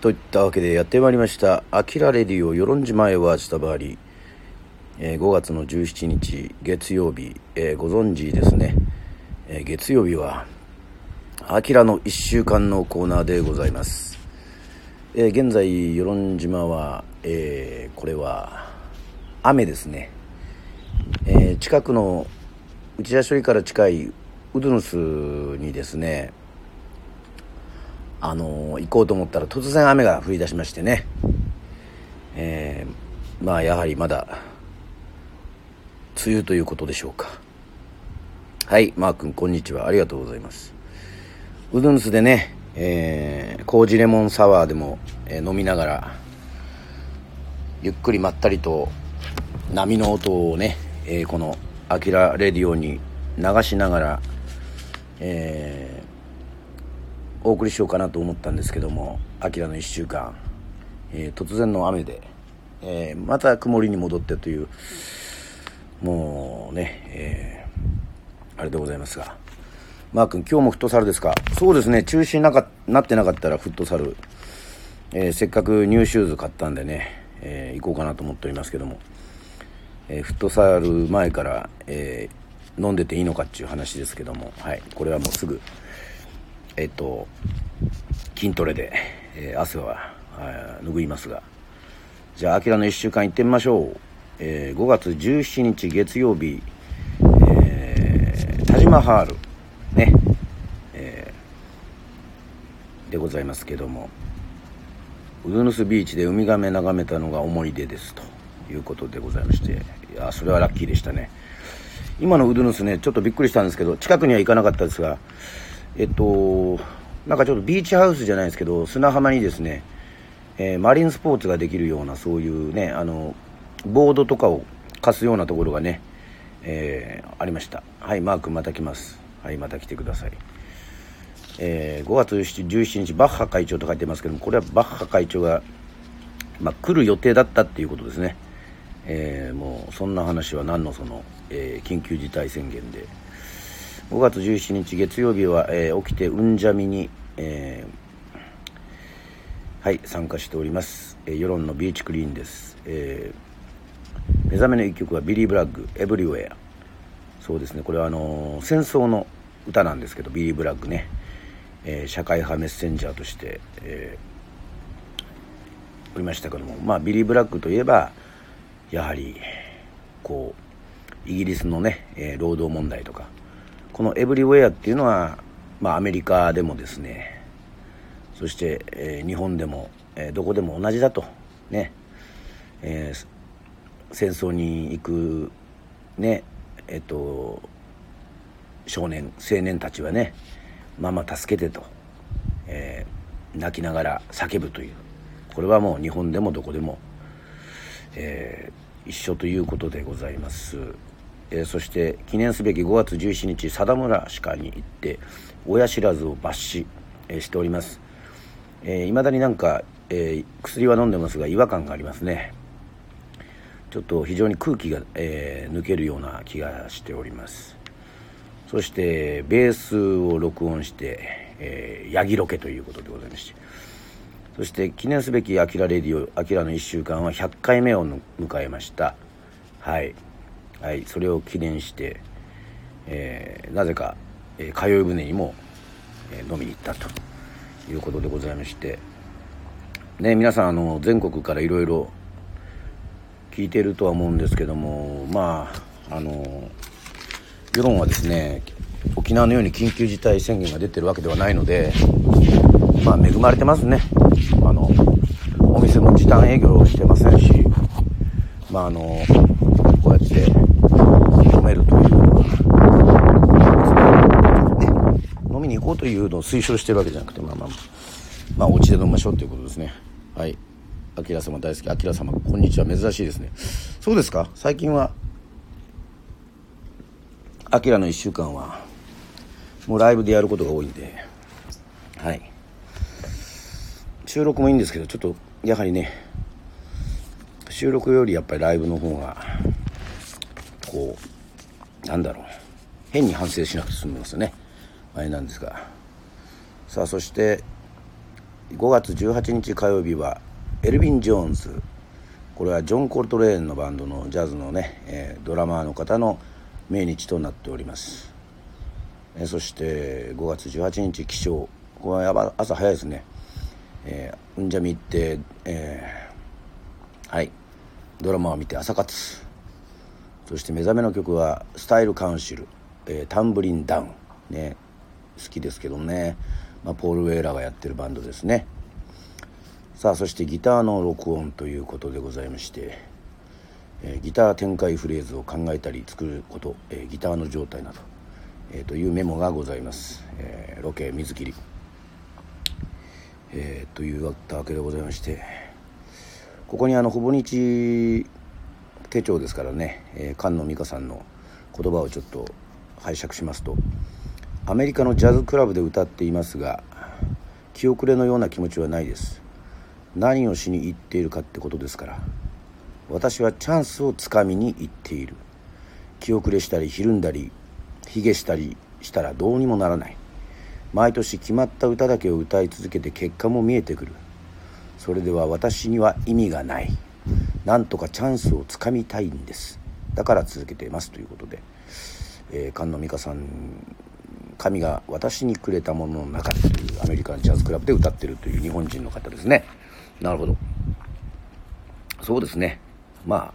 といったわけでやってまいりました「あきらレディオ与論島へは下回り」えー、5月の17日月曜日、えー、ご存知ですね、えー、月曜日は「あきらの1週間」のコーナーでございます、え現在与論島は、えこれは雨ですね、え近くの内田処理から近いウドヌスにですねあの行こうと思ったら突然雨が降り出しましてね、えー、まあやはりまだ梅雨ということでしょうか。はいマー君こんにちは。ありがとうございます。うどんすでね、えー、麹レモンサワーでも、えー、飲みながらゆっくりまったりと波の音をね、えー、この「あきらレディオ」に流しながら、えー、お送りしようかなと思ったんですけども「あきらの1週間」えー、突然の雨で、えー、また曇りに戻ってというもうね、えー、あれでございますが。マー君今日もフットサルですか？そうですね中止なかなってなかったらフットサル、えせっかくニューシューズ買ったんでね、え行こうかなと思っておりますけども、えフットサル前から、え飲んでていいのかっていう話ですけども、はい、これはもうすぐえっと筋トレで、えー、汗は拭いますが。じゃあ「あきらの1週間」行ってみましょう、えー、5月17日月曜日、えー、田島ハール。ね、えー、でございますけども。ウドヌスビーチでウミガメ眺めたのが思い出です。ということでございまして。いやそれはラッキーでしたね。今のウドヌスねちょっとびっくりしたんですけど近くには行かなかったですがえっと、なんかちょっとビーチハウスじゃないですけど、砂浜にですね、えー、マリンスポーツができるような、そういうね、あの、ボードとかを貸すようなところがね、えー、ありました。はい、マークまた来ます。はい、また来てください。えー、5月17日、バッハ会長と書いてますけども、これはバッハ会長が、まあ、来る予定だったっていうことですね。えー、もう、そんな話は何のその、えー、緊急事態宣言で、5月17日月曜日は、えー、起きてうんじゃみに、えー、はい参加しております、えー、世論のビーチクリーンです、えー、目覚めの一曲はビリー・ブラッグ「エブリウェア」そうですね。これはあのー、戦争の歌なんですけどビリー・ブラッグね、えー、社会派メッセンジャーとして、えー、おりましたけども。まあビリー・ブラッグといえばやはりこうイギリスのね、えー、労働問題とかこの Everywhere っていうのは、まあ、アメリカでもですねそして、えー、日本でも、えー、どこでも同じだとね、えー、戦争に行くねえっと少年青年たちはねママ助けてと、え、泣きながら叫ぶというこれはもう日本でもどこでも、え、一緒ということでございます。えー、そして記念すべき5月17日貞村歯科に行って親知らずを抜歯、えー、しております。いま、えー、だになんか、え薬は飲んでますが違和感がありますね。ちょっと非常に空気が、え抜けるような気がしております。そしてベースを録音して、えヤギロケということでございまして。そして記念すべき「あきらレディオ」「あきらの1週間」は100回目を迎えました。はい。はい、それを記念して、えー、なぜか、えー、通い船にも、えー、飲みに行ったということでございましてね皆さんあの全国からいろいろ聞いてるとは思うんですけどもまああの世論はですね沖縄のように緊急事態宣言が出てるわけではないのでまあ恵まれてますね。あのお店も時短営業してませんしまああのこうやってめるという飲みに行こうというのを推奨してるわけじゃなくてまあまあまあお家で飲みましょうということですね。はい。あきら様大好きあきら様こんにちは珍しいですね。そうですか？最近はあきらの1週間はもうライブでやることが多いんで。はい。収録もいいんですけどちょっとやはりね収録よりやっぱりライブの方がこうなんだろう。変に反省しなくて済みますよね。あれなんですが。さあそして5月18日火曜日はエルヴィン・ジョーンズ。これはジョン・コルトレーンのバンドのジャズのね、えー、ドラマーの方の命日となっております、えー、そして5月18日起床これは朝早いですね、えー、うんじゃみ行って、えー、はい。ドラマを見て朝活。そして目覚めの曲はスタイルカウンシル、えー、タンブリンダウン。ね。好きですけどね、まあ、ポール・ウェイラーがやってるバンドですね。さあそしてギターの録音ということでございまして、えー、ギター展開フレーズを考えたり作ること、えー、ギターの状態など、えー、というメモがございます、えロケ水切り、えというわけでございましてここにあのほぼ日手帳ですからね、え菅野美香さんの言葉をちょっと拝借しますとアメリカのジャズクラブで歌っていますが気遅れのような気持ちはないです。何をしに行っているかってことですから私はチャンスをつかみに行っている。気遅れしたりひるんだり卑下したりしたらどうにもならない。毎年決まった歌だけを歌い続けて結果も見えてくる。それでは私には意味がない。なんとかチャンスをつかみたいんです。だから続けていますということで、えー、菅野美香さん神が私にくれたものの中でというアメリカンジャズクラブで歌ってるという日本人の方ですね。なるほど。そうですね。まあ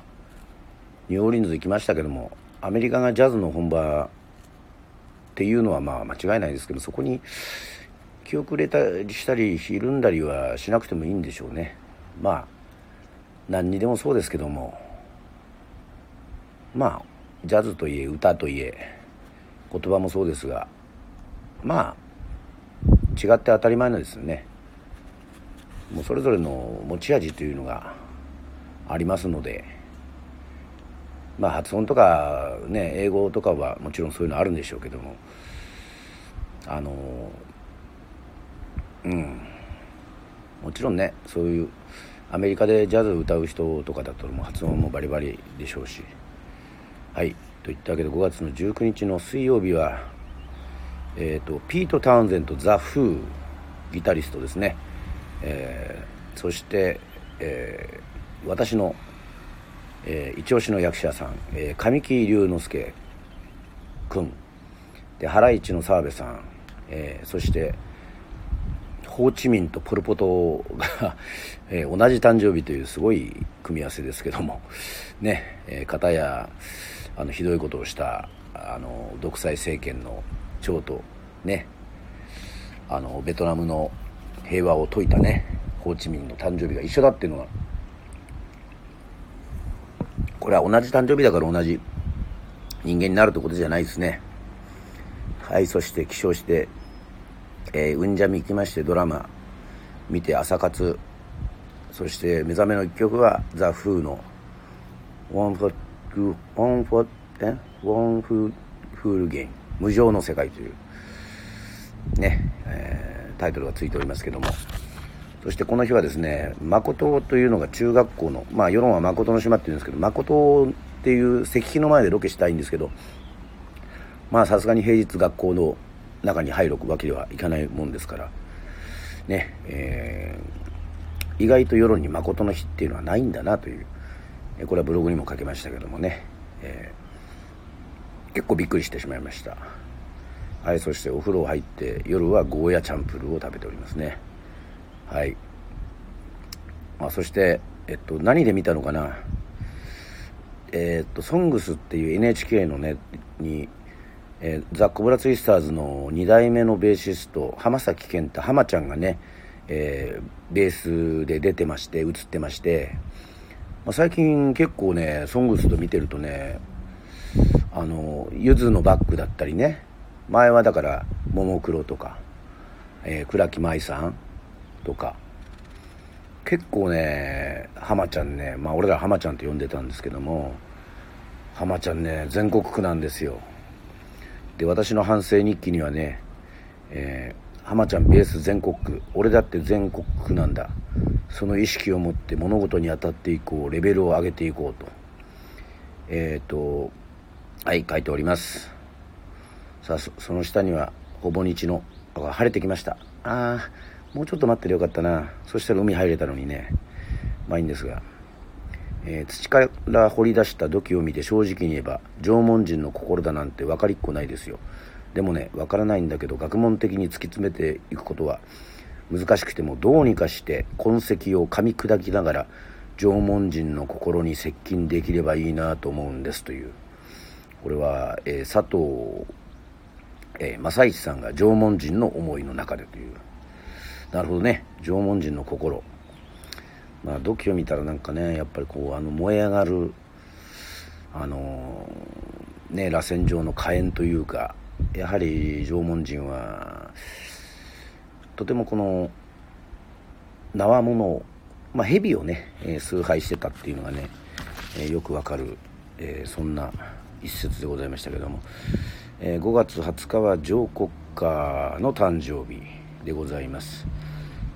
ニューオーリンズ行きましたけどもアメリカがジャズの本場っていうのはまあ間違いないですけどそこに気遅れたりしたりひるんだりはしなくてもいいんでしょうね。まあ何にでもそうですけども。まあジャズといえ歌といえ言葉もそうですが。まあ違って当たり前なんですよね。もうそれぞれの持ち味というのがありますので。まあ発音とかね英語とかはもちろんそういうのあるんでしょうけども。あのうん。もちろんねそういうアメリカでジャズ歌う人とかだともう発音もバリバリでしょうし。はい。といったわけで5月の19日の水曜日はえーと、ピート・タウンゼントザ・フーギタリストですね、えー、そして、えー、私の、えー、一押しの役者さん、えー、神木隆之介君。でハライチの澤部さん、えー、そしてホーチミンとポル・ポトが えー、同じ誕生日というすごい組み合わせですけどもねえー、片やあのひどいことをしたあの独裁政権の長とねあのベトナムの平和を説いたねホーチミンの誕生日が一緒だっていうのはこれは同じ誕生日だから同じ人間になるってことじゃないですね。はいそして起床して、えー、うんじゃみ行きましてドラマ見て朝活。そして目覚めの一曲はザ・フーの「ワンフォーワンフォーワンフールゲイン」無常の世界というね、えー、タイトルがついておりますけども。そしてこの日はですね誠というのが中学校のまあ与論は誠の島っていうんですけど誠っていう石碑の前でロケしたいんですけどまあさすがに平日学校の中に入るわけではいかないもんですから。ねえー、意外と世論に誠の日っていうのはないんだなという。これはブログにも書けましたけどもね、えー結構びっくりしてしまいました。はいそしてお風呂入って夜はゴーヤチャンプルーを食べておりますね。はい、まあ、そしてえっと何で見たのかな。えー、っと「ソングスっていう NHK のねに、えー、ザ・コブラツイスターズの2代目のベーシスト浜崎健太浜ちゃんがね、えー、ベースで出てまして映ってまして、まあ、最近結構ね「ソングスと見てるとねあのゆずのバッグだったりね前はだからももクロとか、えー、倉木舞さんとか結構ね浜ちゃんねまあ俺ら浜ちゃんって呼んでたんですけども浜ちゃんね全国区なんですよ。で私の反省日記にはね、えー、浜ちゃんベース全国区俺だって全国区なんだ。その意識を持って物事に当たっていこうレベルを上げていこうと。えっ、ー、とはい書いております。さあその下にはほぼ日の晴れてきました。ああもうちょっと待ってりゃよかったな。そしたら海入れたのにね。まあいいんですが、えー、土から掘り出した土器を見て正直に言えば縄文人の心だなんて分かりっこないですよ。でもね分からないんだけど学問的に突き詰めていくことは難しくてもどうにかして痕跡を噛み砕きながら縄文人の心に接近できればいいなと思うんですという。これは、えー、佐藤、えー、正一さんが縄文人の思いの中でという。なるほどね。縄文人の心。まあ土器を見たらなんかねやっぱりこうあの燃え上がるあのー、ね螺旋状の火炎というかやはり縄文人はとてもこの縄物をまあ、蛇をね、えー、崇拝してたっていうのがね、えー、よくわかる、えー、そんな一節でございましたけども、えー、5月20日は上国家の誕生日でございます、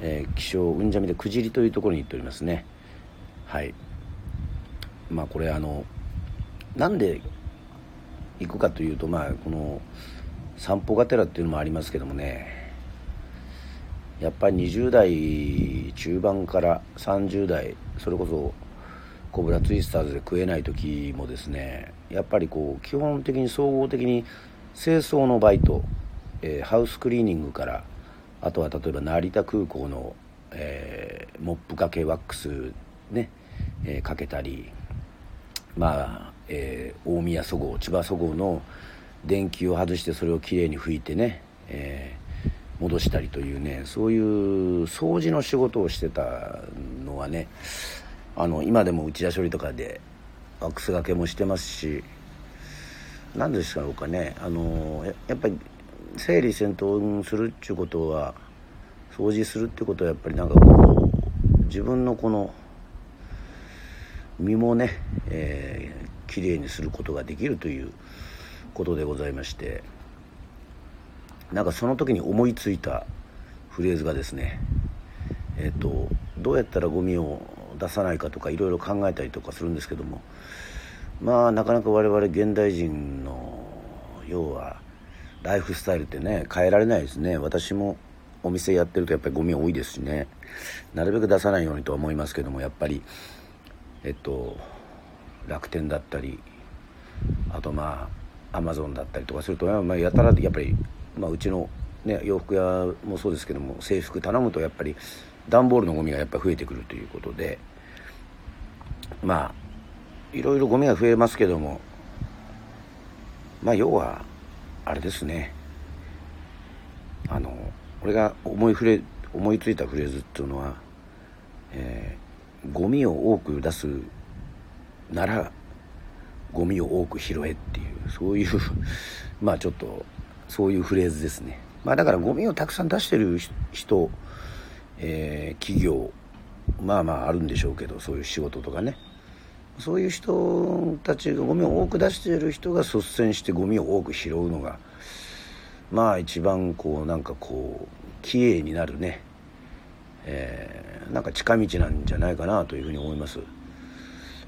えー、気象うんじゃみでくじりというところに行っておりますね。はい。まあこれあのなんで行くかというとまあこの散歩がてらっていうのもありますけどもね。やっぱり20代中盤から30代それこそコブラツイスターズで食えない時もですねやっぱりこう基本的に総合的に清掃のバイト、えー、ハウスクリーニングからあとは例えば成田空港の、えー、モップかけワックスね、えー、かけたりまあ、え大宮そごう千葉そごうの電気を外してそれをきれいに拭いてね、えー戻したりというねそういう掃除の仕事をしてたのはねあの今でも内田処理とかでワックスがけもしてますし何ですかろうかねあのやっぱり整理整頓するっていうことは掃除するってことはやっぱりなんかこう自分のこの身もね、えー、きれいにすることができるということでございまして。なんかその時に思いついたフレーズがですねえっ、ー、とどうやったらゴミを出さないかとかいろいろ考えたりとかするんですけどもまあなかなか我々現代人の要はライフスタイルってね変えられないですね。私もお店やってるとやっぱりゴミ多いですしね。なるべく出さないようにとは思いますけどもやっぱりえっと楽天だったりあとまあアマゾンだったりとかすると、まあ、やたらやっぱりまあ、うちの、ね、洋服屋もそうですけども制服頼むとやっぱり段ボールのゴミがやっぱ増えてくるということでまあいろいろゴミが増えますけどもまあ要はあれですねあの俺が思いふれ思いついたフレーズっていうのは、えー、ゴミを多く出すならゴミを多く拾えっていうそういう まあちょっとそういうフレーズですね。まあだからゴミをたくさん出してる人、えー、企業、まあまああるんでしょうけど、そういう仕事とかね。そういう人たちがゴミを多く出している人が率先してゴミを多く拾うのが、まあ一番こうなんかこう、きれいになるね、えー、なんか近道なんじゃないかなというふうに思います。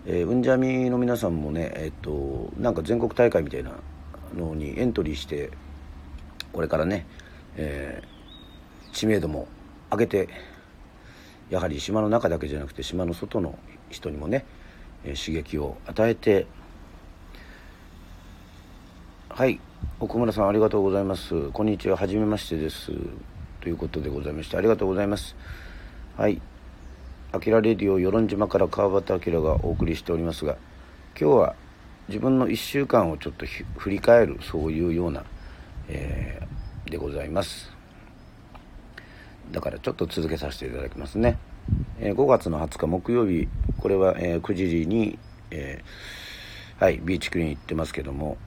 えー、うんじゃみの皆さんもね、えっと、なんか全国大会みたいなのにエントリーしてこれからね、えー、知名度も上げてやはり島の中だけじゃなくて島の外の人にもね、え、刺激を与えてはい奥村さんありがとうございます。こんにちははじめましてです。ということでございましてありがとうございます。はいあきらレディオ与論島から川端明がお送りしておりますが今日は自分の1週間をちょっと振り返るそういうようなえー、でございます。だからちょっと続けさせていただきますね、えー、5月の20日木曜日これは、えー、9時に、えー、はいビーチクリーン行ってますけども、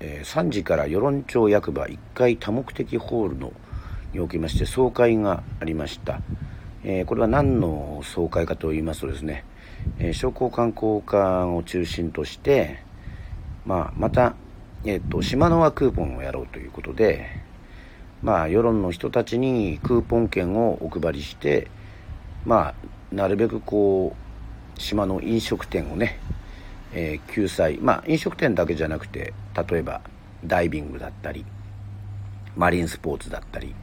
え3時から与論町役場1階多目的ホールのにおきまして総会がありました、えこれは何の総会かと言いますとですね、え商工観光課を中心として、まあ、またえっ、と、島の輪クーポンをやろうということで、まあ、世論の人たちにクーポン券をお配りして、まあ、なるべくこう、島の飲食店をね、えー、救済、まあ、飲食店だけじゃなくて、例えば、ダイビングだったり、マリンスポーツだったり、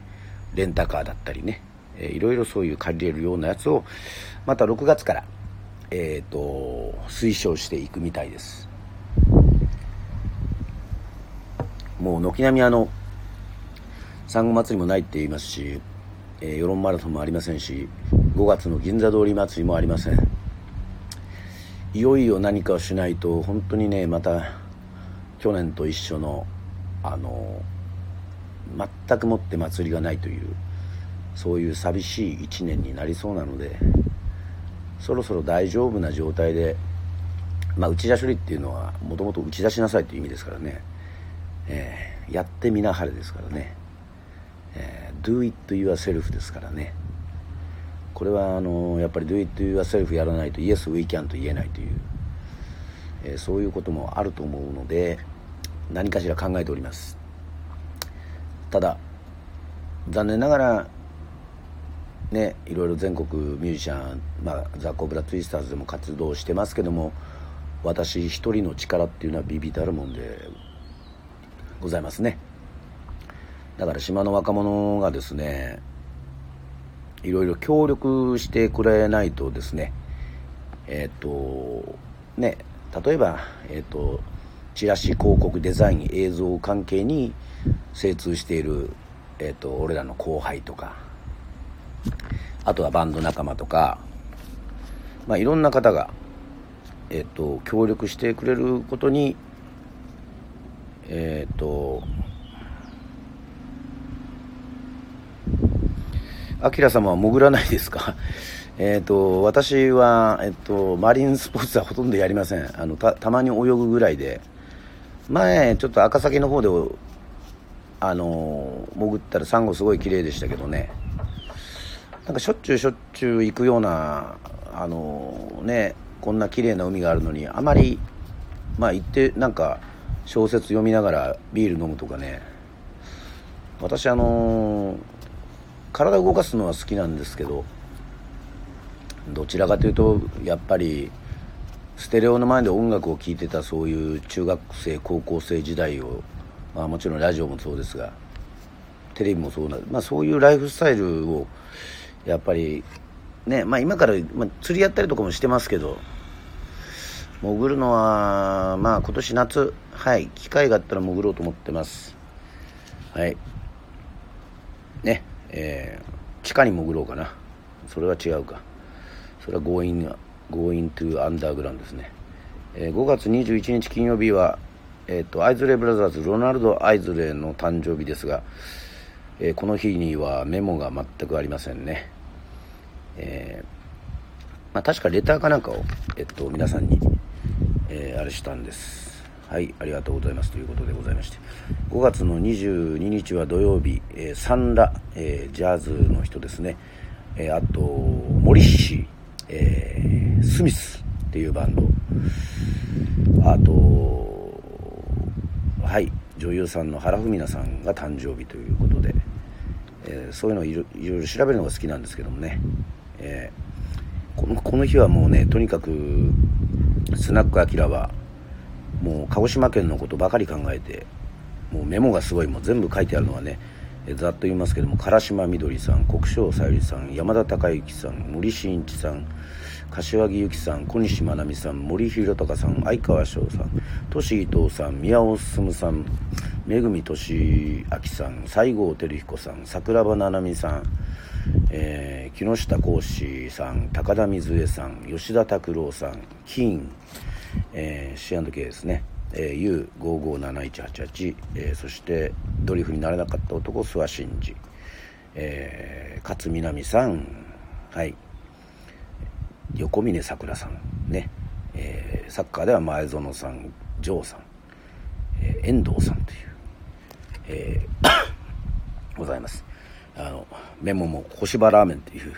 レンタカーだったりね、えー、いろいろそういう借りれるようなやつをまた6月からえっ、ー、と推奨していくみたいです。もう軒並みあの産後祭りもないって言いますし、えー、世論マラソンもありませんし5月の銀座通り祭りもありません。いよいよ何かをしないと本当にねまた去年と一緒のあの全くもって祭りがないというそういう寂しい1年になりそうなのでそろそろ大丈夫な状態で、まあ、打ち出し処理っていうのはもともと打ち出しなさいという意味ですからね、えー、やってみなはれですからね、えー、do it yourself ですからね。これはあのやっぱり do it yourself やらないと yes we can と言えないという、えー、そういうこともあると思うので何かしら考えております。ただ残念ながらねいろいろ全国ミュージシャン、まあ、ザ・コブラ・ツイスターズでも活動してますけども私一人の力っていうのはビビたるもんでございますね。だから島の若者がですねいろいろ協力してくれないとですねえっ、ー、とね例えばえっ、ー、とチラシ広告デザイン映像関係に精通している、えーと、俺らの後輩とかあとはバンド仲間とか、まあ、いろんな方が、えーと、協力してくれることにえっ、とアキラ様は潜らないですか？えっと、私は、えっと、マリンスポーツはほとんどやりません。あの、た、たまに泳ぐぐらいで、前、ちょっと赤崎の方で、あの、潜ったらサンゴすごい綺麗でしたけどね、なんかしょっちゅうしょっちゅう行くような、あの、ね、こんな綺麗な海があるのに、あまり、まあ行って、なんか、小説読みながらビール飲むとかね、私あの体を動かすのは好きなんですけどどちらかというとやっぱりステレオの前で音楽を聴いてたそういう中学生高校生時代を、まあ、もちろんラジオもそうですがテレビもそうな、まあ、そういうライフスタイルをやっぱりねまあ今から、まあ、釣りやったりとかもしてますけど潜るのはまあ今年夏はい機会があったら潜ろうと思ってます。はい。ね。えー、地下に潜ろうかな。それは違うか。それは Going, going to Underground ですね、えー、5月21日金曜日は、えーと、アイズレブラザーズロナルド・アイズレの誕生日ですが、えー、この日にはメモが全くありませんね、えー、まあ、確かレターかなんかを、えっと、皆さんに、え、あれしたんです。はい、ありがとうございます。ということでございまして、5月の22日は土曜日、えー、サンラ、えー、ジャズの人ですね、えー、あと、森氏、えー、スミスっていうバンド、あと、はい、女優さんの原文奈さんが誕生日ということで、えー、そういうのをいろいろ調べるのが好きなんですけどもね、えー、このこの日はもうね、とにかく、スナックアキラは、もう鹿児島県のことばかり考えてもうメモがすごいもう全部書いてあるのはねざっと言いますけども唐島みどりさん国生さゆりさん山田孝之さん森進一さん柏木由紀さん小西真奈美さん森弘隆さん相川翔さん俊伊藤さん宮尾進さんめぐ俊明さん西郷輝彦さん桜庭七海さん、えー、木下幸志さん高田水江さん吉田拓郎さん金えー、C&K ですね、えー、U557188、えー、そしてドリフになれなかった男諏訪真二、えー、勝みなみさん。はい。横峯さくらさんね、えー、サッカーでは前園さん城さん、えー、遠藤さんという、えー、ございます。あのメモも小芝ラーメンという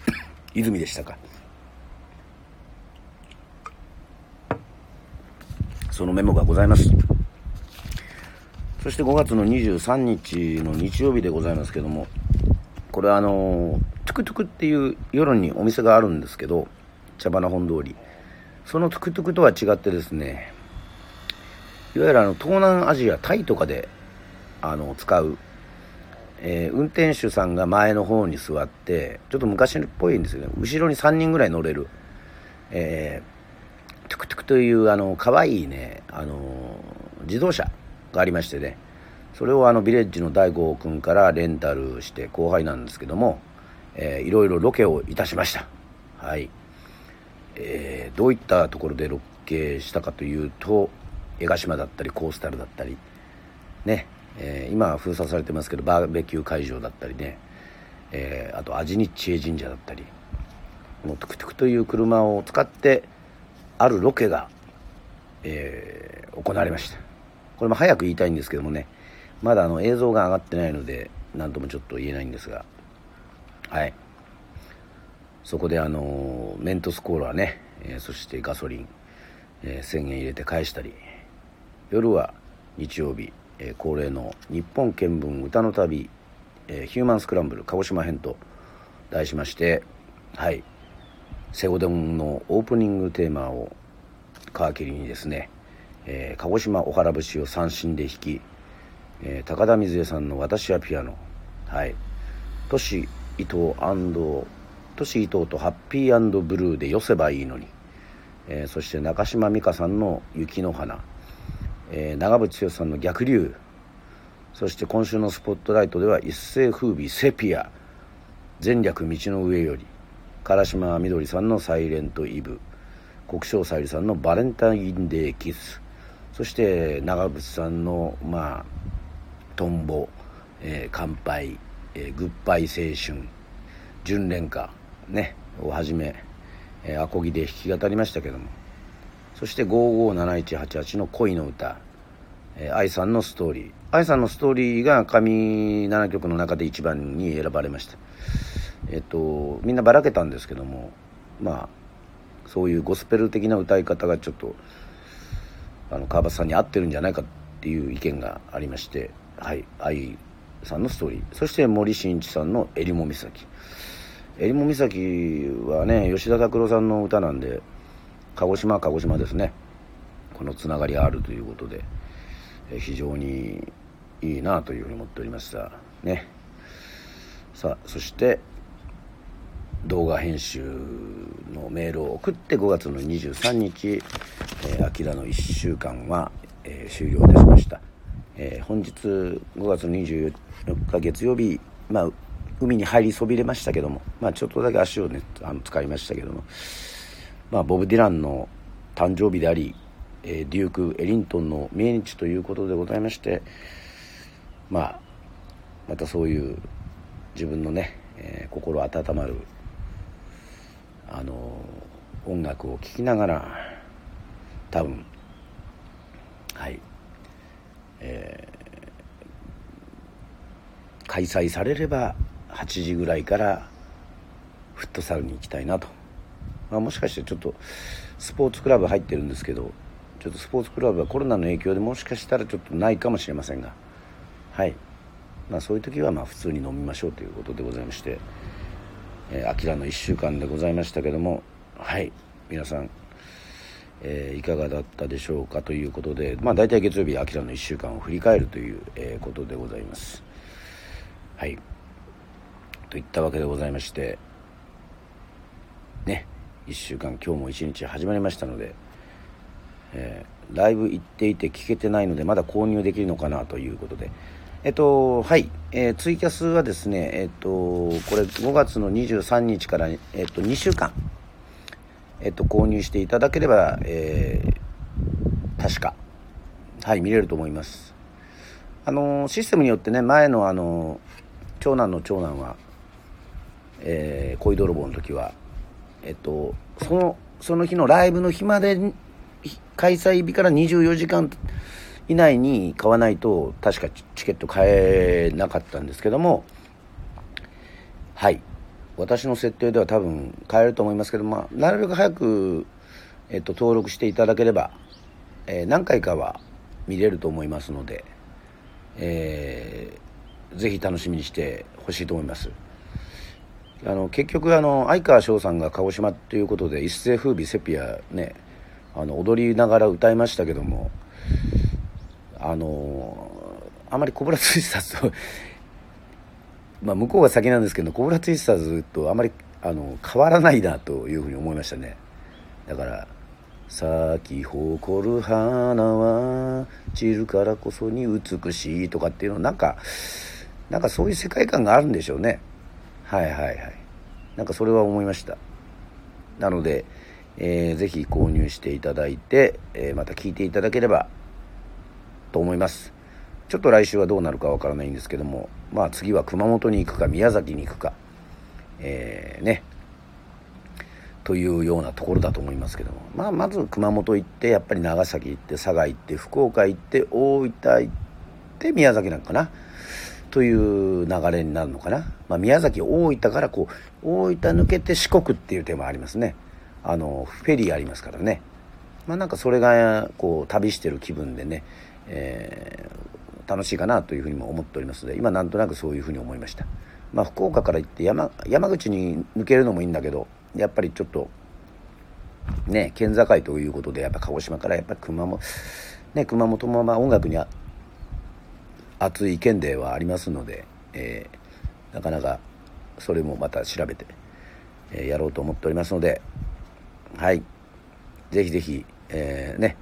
泉でしたか。そのメモがございます。そして5月の23日の日曜日でございますけども、これはあの、トゥクトゥクっていう夜にお店があるんですけど、茶花本通り。そのトゥクトゥクとは違ってですね、いわゆるあの東南アジア、タイとかであの使う、えー、運転手さんが前の方に座ってちょっと昔っぽいんですよね後ろに3人ぐらい乗れる、えー、トゥクトゥクというあの可愛いね、あの自動車がありましてね。それをあのビレッジの大悟君からレンタルして後輩なんですけども、えー、いろいろロケをいたしました。はい、えー、どういったところでロケしたかというと江ヶ島だったりコースタルだったりね。えー、今は封鎖されてますけどバーベキュー会場だったりね、えー、あとアジニッチエ神社だったりこのトゥクトゥクという車を使ってあるロケが、えー、行われました。これも早く言いたいんですけどもねまだあの映像が上がってないので何ともちょっと言えないんですがはい。そこであのメントスコーラね、えー、そしてガソリン、えー、1000円入れて返したり夜は日曜日えー、恒例の日本見聞歌の旅、えー、ヒューマンスクランブル鹿児島編と題しましてはい。セゴドンのオープニングテーマを皮切りにですね、えー、鹿児島お原節を三振で弾き、えー、高田水江さんの「私はピアノ」はい。都市伊藤都市伊藤とハッピーブルーで寄せばいいのに、えー、そして中島美嘉さんの「雪の花」えー、長渕剛さんの逆流。そして今週のスポットライトでは一世風靡セピア。前略道の上より。唐島みどりさんのサイレントイブ。国生さゆりさんのバレンタインデーキス。そして長渕さんのまあトンボ、えー、乾杯、えー、グッバイ青春。純恋歌ねをはじめ、えー、アコギで弾き語りましたけども。そして557188の恋の歌、えー、愛さんのストーリー。愛さんのストーリーが上7曲の中で一番に選ばれました。えっとみんなばらけたんですけどもまあそういうゴスペル的な歌い方がちょっとあの川端さんに合ってるんじゃないかっていう意見がありましてはい愛さんのストーリー。そして森進一さんの「えりも岬」えりも岬はね吉田拓郎さんの歌なんで鹿児島鹿児島ですね。このつながりがあるということで非常にいいなというふうに思っておりました。ね。さあそして動画編集のメールを送って5月の23日「あきらの1週間は」えー、終了いたしました、えー、本日5月24日月曜日まあ海に入りそびれましたけどもまあちょっとだけ足をねあの使いましたけどもまあ、ボブ・ディランの誕生日であり、えー、デューク・エリントンの命日ということでございまして、まあ、またそういう自分のね、えー、心温まるあの音楽を聴きながら多分はい。えー、開催されれば8時ぐらいからフットサルに行きたいなと。まあ、もしかしてちょっとスポーツクラブ入ってるんですけどちょっとスポーツクラブはコロナの影響でもしかしたらちょっとないかもしれませんがはい。まあそういう時はまあ普通に飲みましょうということでございましてえー、アキラの1週間でございましたけどもはい皆さん、えー、いかがだったでしょうかということでまあ大体月曜日アキラの1週間を振り返るという、えー、ことでございます。はいといったわけでございましてね1週間今日も1日始まりましたので、えー、ライブ行っていて聞けてないのでまだ購入できるのかなということでえっとはい、えー、ツイキャスはですねえっとこれ5月の23日から、えっと、2週間えっと購入していただければ、えー、確かはい見れると思います。あのシステムによってね前のあの長男の長男は、えー、恋泥棒の時はえっと、その、その日のライブの日まで、開催日から24時間以内に買わないと、確かチケット買えなかったんですけども、はい。私の設定では多分買えると思いますけど、まあ、なるべく早く、えっと、登録していただければ、えー、何回かは見れると思いますので、えー、ぜひ楽しみにしてほしいと思います。あの結局あの相川翔さんが鹿児島ということで一世風靡セピアねあの踊りながら歌いましたけどもあのあまりコブラツイスターズと まあ、向こうが先なんですけどコブラツイスターズとあまりあの変わらないなというふうに思いましたね。だから「咲き誇る花は散るからこそに美しい」とかっていうのなんかなんかそういう世界観があるんでしょうね。はいはいはい。なんかそれは思いました。なので、えー、ぜひ購入していただいて、えー、また聞いていただければと思います。ちょっと来週はどうなるかわからないんですけどもまあ次は熊本に行くか宮崎に行くかえー、ね。というようなところだと思いますけども、まあ、まず熊本行ってやっぱり長崎行って佐賀行って福岡行って大分行って宮崎なんかな。という流れになるのかな、まあ、宮崎大分からこう大分抜けて四国っていう手もありますね。あのフェリーありますからね。まあなんかそれがこう旅してる気分でね、えー、楽しいかなというふうにも思っておりますので今なんとなくそういうふうに思いました。まあ、福岡から行って山山口に抜けるのもいいんだけどやっぱりちょっとね県境ということでやっぱ鹿児島からやっぱ熊本、ね、熊本もまあ音楽に熱い県ではありますので、えー、なかなかそれもまた調べて、えー、やろうと思っておりますのではいぜひぜひ、えー、ね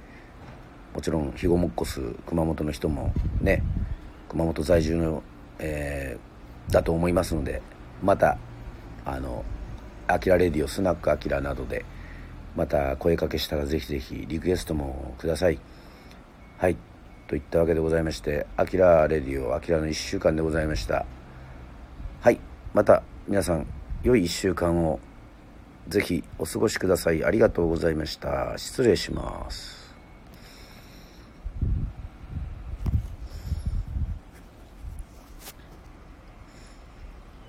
もちろん肥後もっこす熊本の人もね熊本在住の、えー、だと思いますのでまたあの「アキラレディオスナックアキラ」などでまた声かけしたらぜひぜひリクエストもください。はいといったわけでございまして「アキラレディオアキラの1週間でございました。はいまた皆さん良い1週間をぜひお過ごしください。ありがとうございました。失礼します。